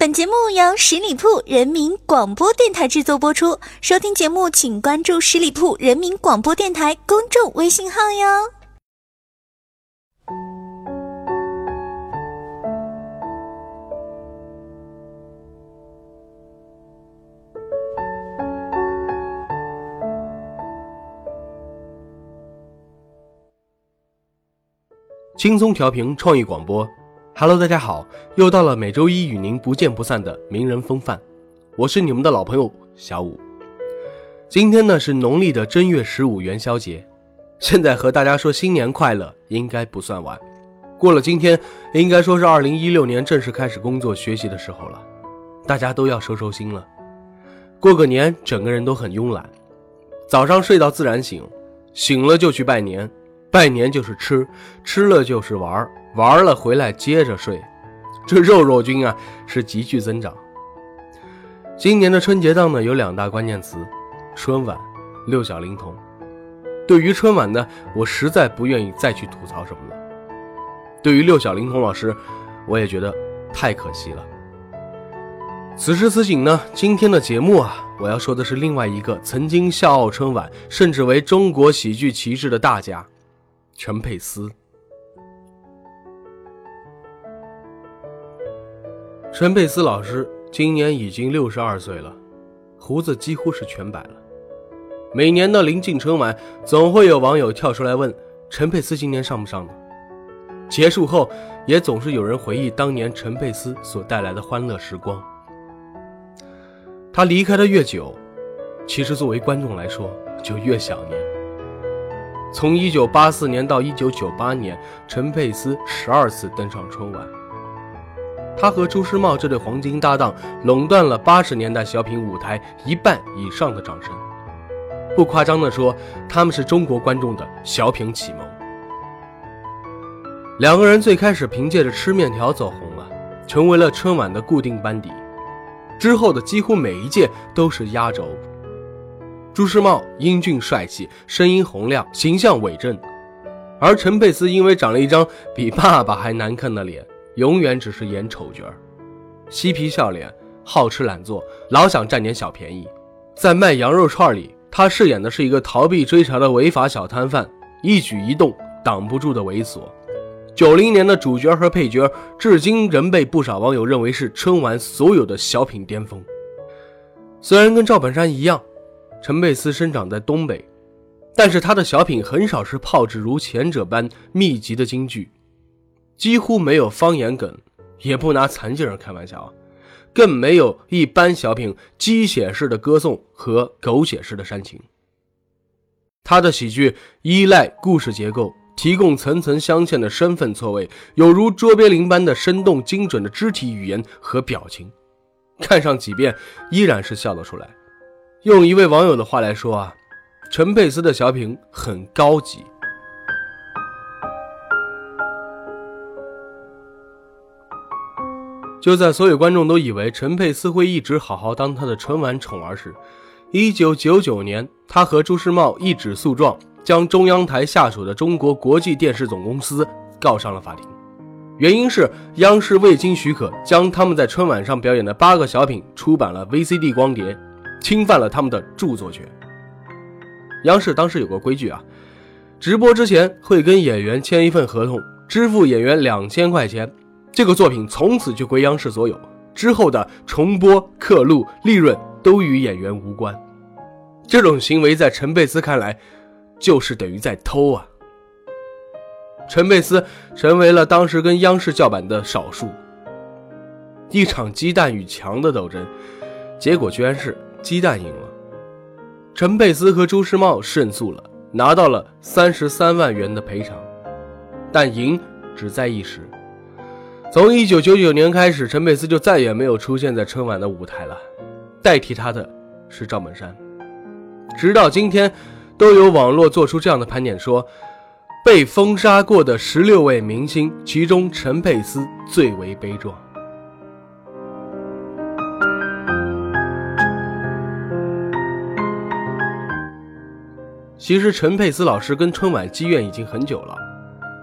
本节目由十里铺人民广播电台制作播出。收听节目，请关注十里铺人民广播电台公众微信号哟。轻松调频创意广播，Hello，大家好，又到了每周一与您不见不散的名人风范，我是你们的老朋友小五。今天呢是农历的正月十五元宵节，现在和大家说新年快乐应该不算晚。过了今天，应该说是二零一六年正式开始工作学习的时候了，大家都要收收心了。过个年，整个人都很慵懒，早上睡到自然醒，醒了就去拜年。拜年就是吃，吃了就是玩儿，玩了回来接着睡，这肉肉君啊是急剧增长。今年的春节档呢有两大关键词：春晚、六小龄童。对于春晚呢，我实在不愿意再去吐槽什么了。对于六小龄童老师，我也觉得太可惜了。此时此景呢，今天的节目啊，我要说的是另外一个曾经笑傲春晚，甚至为中国喜剧旗帜的大家。陈佩斯，陈佩斯老师今年已经六十二岁了，胡子几乎是全白了。每年的临近春晚，总会有网友跳出来问陈佩斯今年上不上呢？结束后，也总是有人回忆当年陈佩斯所带来的欢乐时光。他离开的越久，其实作为观众来说，就越想念。从一九八四年到一九九八年，陈佩斯十二次登上春晚。他和朱时茂这对黄金搭档，垄断了八十年代小品舞台一半以上的掌声。不夸张地说，他们是中国观众的小品启蒙。两个人最开始凭借着吃面条走红了，成为了春晚的固定班底。之后的几乎每一届都是压轴。朱时茂英俊帅气，声音洪亮，形象伟正；而陈佩斯因为长了一张比爸爸还难看的脸，永远只是演丑角儿嬉皮笑脸，好吃懒做，老想占点小便宜。在卖羊肉串里，他饰演的是一个逃避追查的违法小摊贩，一举一动挡不住的猥琐。九零年的主角和配角，至今仍被不少网友认为是春晚所有的小品巅峰。虽然跟赵本山一样。陈佩斯生长在东北，但是他的小品很少是炮制如前者般密集的京剧，几乎没有方言梗，也不拿残疾人开玩笑，更没有一般小品鸡血式的歌颂和狗血式的煽情。他的喜剧依赖故事结构，提供层层镶嵌的身份错位，有如卓别林般的生动精准的肢体语言和表情，看上几遍依然是笑得出来。用一位网友的话来说啊，陈佩斯的小品很高级。就在所有观众都以为陈佩斯会一直好好当他的春晚宠儿时，一九九九年，他和朱时茂一纸诉状，将中央台下属的中国国际电视总公司告上了法庭。原因是央视未经许可，将他们在春晚上表演的八个小品出版了 VCD 光碟。侵犯了他们的著作权。央视当时有个规矩啊，直播之前会跟演员签一份合同，支付演员两千块钱，这个作品从此就归央视所有，之后的重播、刻录、利润都与演员无关。这种行为在陈佩斯看来，就是等于在偷啊。陈佩斯成为了当时跟央视叫板的少数。一场鸡蛋与墙的斗争，结果居然是。鸡蛋赢了，陈佩斯和朱时茂胜诉了，拿到了三十三万元的赔偿，但赢只在一时。从一九九九年开始，陈佩斯就再也没有出现在春晚的舞台了，代替他的是赵本山。直到今天，都有网络做出这样的盘点：说被封杀过的十六位明星，其中陈佩斯最为悲壮。其实陈佩斯老师跟春晚积怨已经很久了。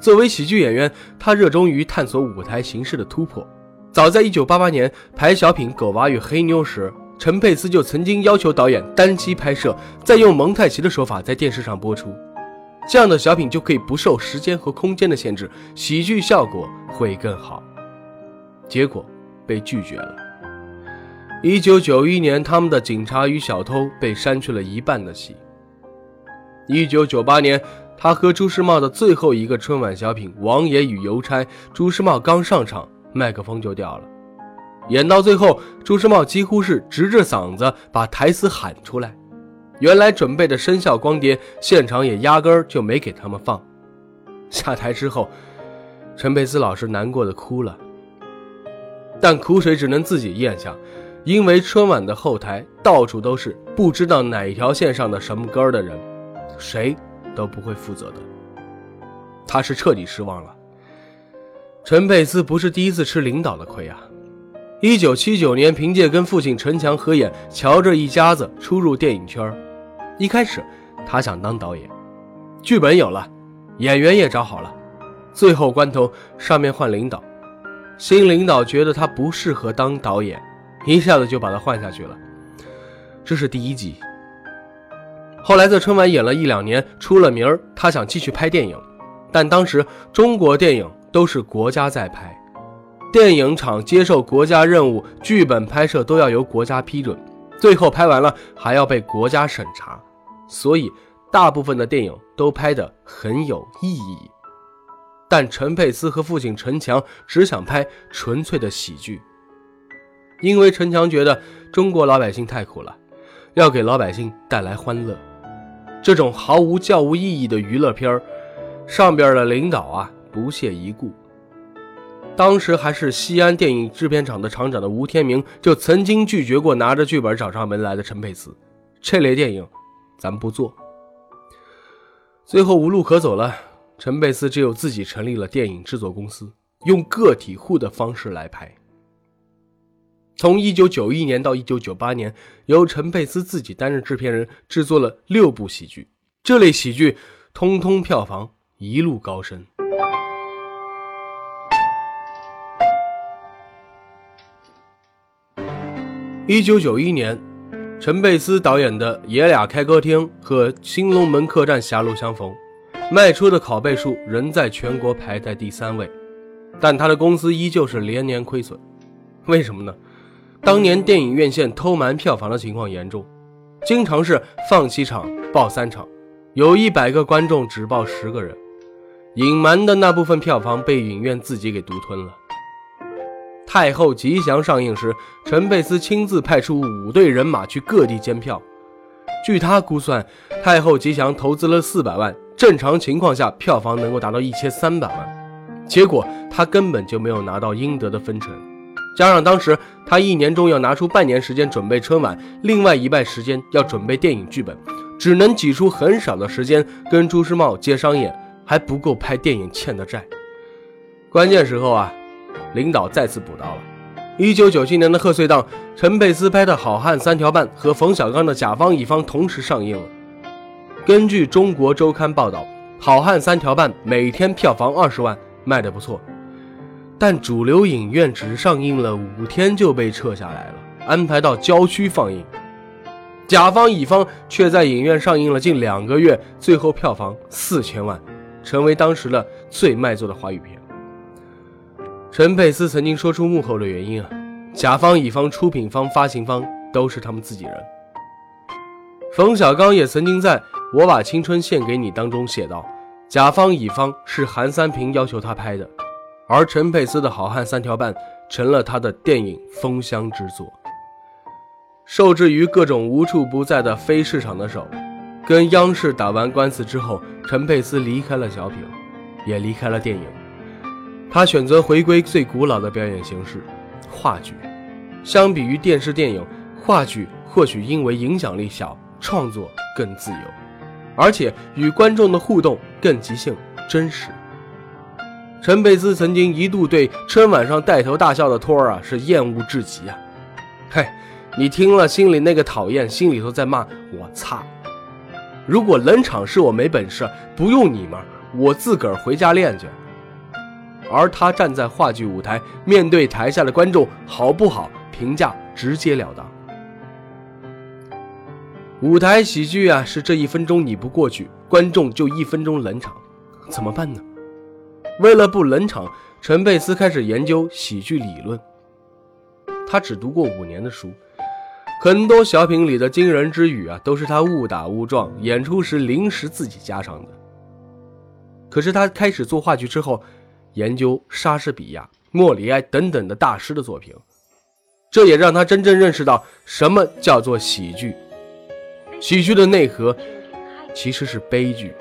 作为喜剧演员，他热衷于探索舞台形式的突破，早在1988年排小品《狗娃与黑妞》时，陈佩斯就曾经要求导演单机拍摄，再用蒙太奇的手法在电视上播出，这样的小品就可以不受时间和空间的限制，喜剧效果会更好。结果被拒绝了。1991年，他们的《警察与小偷》被删去了一半的戏。1998年。他和朱时茂的最后一个春晚小品《王爷与邮差》，朱时茂刚上场，麦克风就掉了。演到最后，朱时茂几乎是直着嗓子把台词喊出来。原来准备的声效光碟，现场也压根儿就没给他们放。下台之后，陈佩斯老师难过的哭了，但苦水只能自己咽下，因为春晚的后台到处都是不知道哪条线上的什么根儿的人，谁？都不会负责的，他是彻底失望了。陈佩斯不是第一次吃领导的亏啊！一九七九年，凭借跟父亲陈强合演《乔这一家子》，出入电影圈。一开始，他想当导演，剧本有了，演员也找好了，最后关头，上面换领导，新领导觉得他不适合当导演，一下子就把他换下去了。这是第一集。后来在春晚演了一两年，出了名儿。他想继续拍电影，但当时中国电影都是国家在拍，电影厂接受国家任务，剧本拍摄都要由国家批准，最后拍完了还要被国家审查，所以大部分的电影都拍得很有意义。但陈佩斯和父亲陈强只想拍纯粹的喜剧，因为陈强觉得中国老百姓太苦了，要给老百姓带来欢乐。这种毫无教务意义的娱乐片上边的领导啊不屑一顾。当时还是西安电影制片厂的厂长的吴天明就曾经拒绝过拿着剧本找上门来的陈佩斯，这类电影咱不做。最后无路可走了，陈佩斯只有自己成立了电影制作公司，用个体户的方式来拍。从一九九一年到一九九八年，由陈佩斯自己担任制片人，制作了六部喜剧。这类喜剧通通票房一路高升。一九九一年，陈佩斯导演的《爷俩开歌厅》和《新龙门客栈狭路相逢》，卖出的拷贝数仍在全国排在第三位，但他的公司依旧是连年亏损。为什么呢？当年电影院线偷瞒票房的情况严重，经常是放七场报三场，有一百个观众只报十个人，隐瞒的那部分票房被影院自己给独吞了。太后吉祥上映时，陈佩斯亲自派出五队人马去各地监票，据他估算，太后吉祥投资了四百万，正常情况下票房能够达到一千三百万，结果他根本就没有拿到应得的分成。加上当时他一年中要拿出半年时间准备春晚，另外一半时间要准备电影剧本，只能挤出很少的时间跟朱时茂接商演，还不够拍电影欠的债。关键时候啊，领导再次补刀了。一九九七年的贺岁档，陈佩斯拍的《好汉三条半》和冯小刚的《甲方乙方》同时上映了。根据中国周刊报道，《好汉三条半》每天票房二十万，卖得不错。但主流影院只上映了五天就被撤下来了，安排到郊区放映。甲方乙方却在影院上映了近两个月，最后票房四千万，成为当时的最卖座的华语片。陈佩斯曾经说出幕后的原因啊，甲方乙方、出品方、发行方都是他们自己人。冯小刚也曾经在《我把青春献给你》当中写道，甲方乙方是韩三平要求他拍的。而陈佩斯的好汉三条半成了他的电影封箱之作。受制于各种无处不在的非市场的手，跟央视打完官司之后，陈佩斯离开了小品，也离开了电影。他选择回归最古老的表演形式——话剧。相比于电视电影，话剧或许因为影响力小，创作更自由，而且与观众的互动更即兴、真实。陈佩斯曾经一度对春晚上带头大笑的托儿啊是厌恶至极啊！嘿，你听了心里那个讨厌，心里头在骂我擦！如果冷场是我没本事，不用你们，我自个儿回家练去。而他站在话剧舞台，面对台下的观众，好不好？评价直截了当。舞台喜剧啊，是这一分钟你不过去，观众就一分钟冷场，怎么办呢？为了不冷场，陈佩斯开始研究喜剧理论。他只读过五年的书，很多小品里的惊人之语啊，都是他误打误撞演出时临时自己加上的。可是他开始做话剧之后，研究莎士比亚、莫里埃等等的大师的作品，这也让他真正认识到什么叫做喜剧。喜剧的内核其实是悲剧。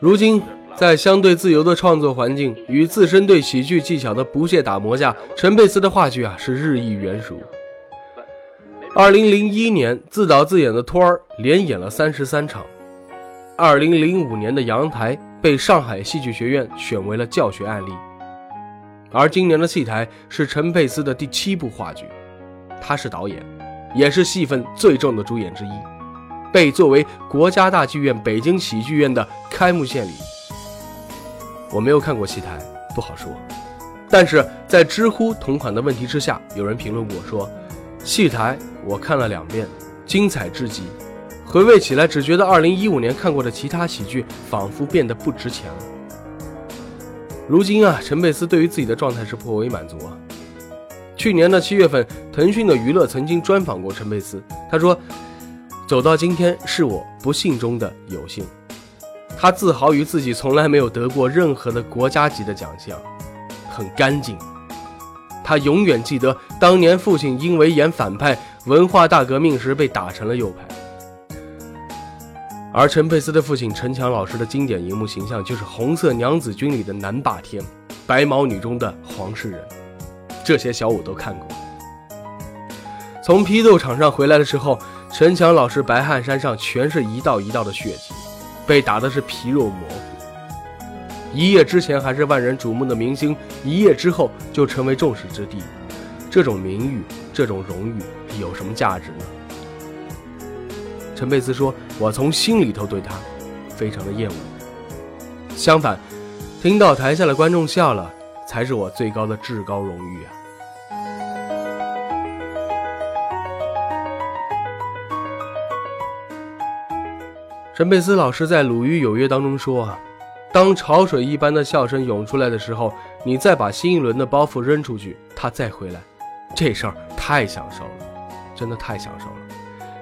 如今，在相对自由的创作环境与自身对喜剧技巧的不懈打磨下，陈佩斯的话剧啊是日益圆熟。二零零一年自导自演的《托儿》连演了三十三场，二零零五年的《阳台》被上海戏剧学院选为了教学案例。而今年的戏台是陈佩斯的第七部话剧，他是导演，也是戏份最重的主演之一，被作为国家大剧院北京喜剧院的开幕献礼。我没有看过戏台，不好说。但是在知乎同款的问题之下，有人评论过说，戏台我看了两遍，精彩至极，回味起来只觉得2015年看过的其他喜剧仿佛变得不值钱了。如今啊，陈佩斯对于自己的状态是颇为满足啊。去年的七月份，腾讯的娱乐曾经专访过陈佩斯，他说：“走到今天是我不幸中的有幸。”他自豪于自己从来没有得过任何的国家级的奖项，很干净。他永远记得当年父亲因为演反派文化大革命时被打成了右派。而陈佩斯的父亲陈强老师的经典荧幕形象就是《红色娘子军》里的南霸天，《白毛女》中的黄世仁，这些小五都看过。从批斗场上回来的时候，陈强老师白汗衫上全是一道一道的血迹，被打的是皮肉模糊。一夜之前还是万人瞩目的明星，一夜之后就成为众矢之的，这种名誉，这种荣誉有什么价值呢？陈佩斯说：“我从心里头对他，非常的厌恶。相反，听到台下的观众笑了，才是我最高的至高荣誉啊！”陈佩斯老师在《鲁豫有约》当中说：“啊，当潮水一般的笑声涌出来的时候，你再把新一轮的包袱扔出去，他再回来，这事儿太享受了，真的太享受了。”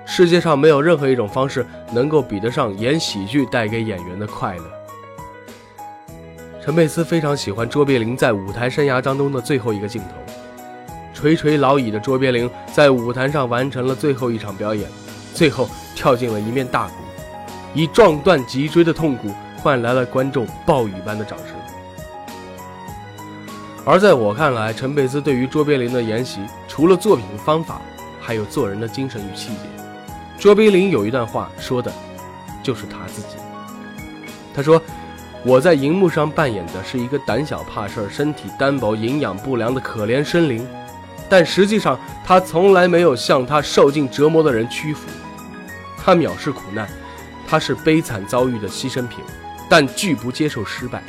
世界上没有任何一种方式能够比得上演喜剧带给演员的快乐。陈佩斯非常喜欢卓别林在舞台生涯当中的最后一个镜头，垂垂老矣的卓别林在舞台上完成了最后一场表演，最后跳进了一面大鼓，以撞断脊椎的痛苦换来了观众暴雨般的掌声。而在我看来，陈佩斯对于卓别林的研习，除了作品方法，还有做人的精神与气节。卓别林有一段话说的，就是他自己。他说：“我在荧幕上扮演的是一个胆小怕事、身体单薄、营养不良的可怜生灵，但实际上他从来没有向他受尽折磨的人屈服。他藐视苦难，他是悲惨遭遇的牺牲品，但拒不接受失败。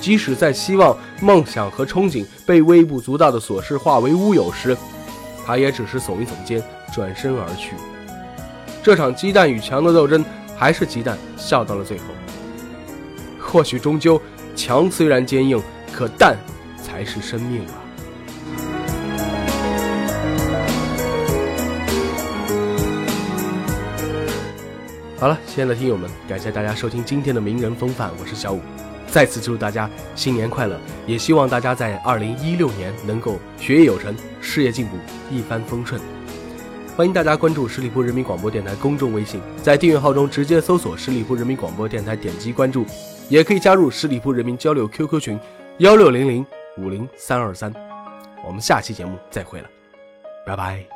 即使在希望、梦想和憧憬被微不足道的琐事化为乌有时，他也只是耸一耸肩，转身而去。”这场鸡蛋与墙的斗争，还是鸡蛋笑到了最后。或许终究，墙虽然坚硬，可蛋才是生命啊！好了，亲爱的听友们，感谢大家收听今天的名人风范，我是小五，再次祝大家新年快乐，也希望大家在二零一六年能够学业有成，事业进步，一帆风顺。欢迎大家关注十里铺人民广播电台公众微信，在订阅号中直接搜索“十里铺人民广播电台”，点击关注，也可以加入十里铺人民交流 QQ 群幺六零零五零三二三。我们下期节目再会了，拜拜。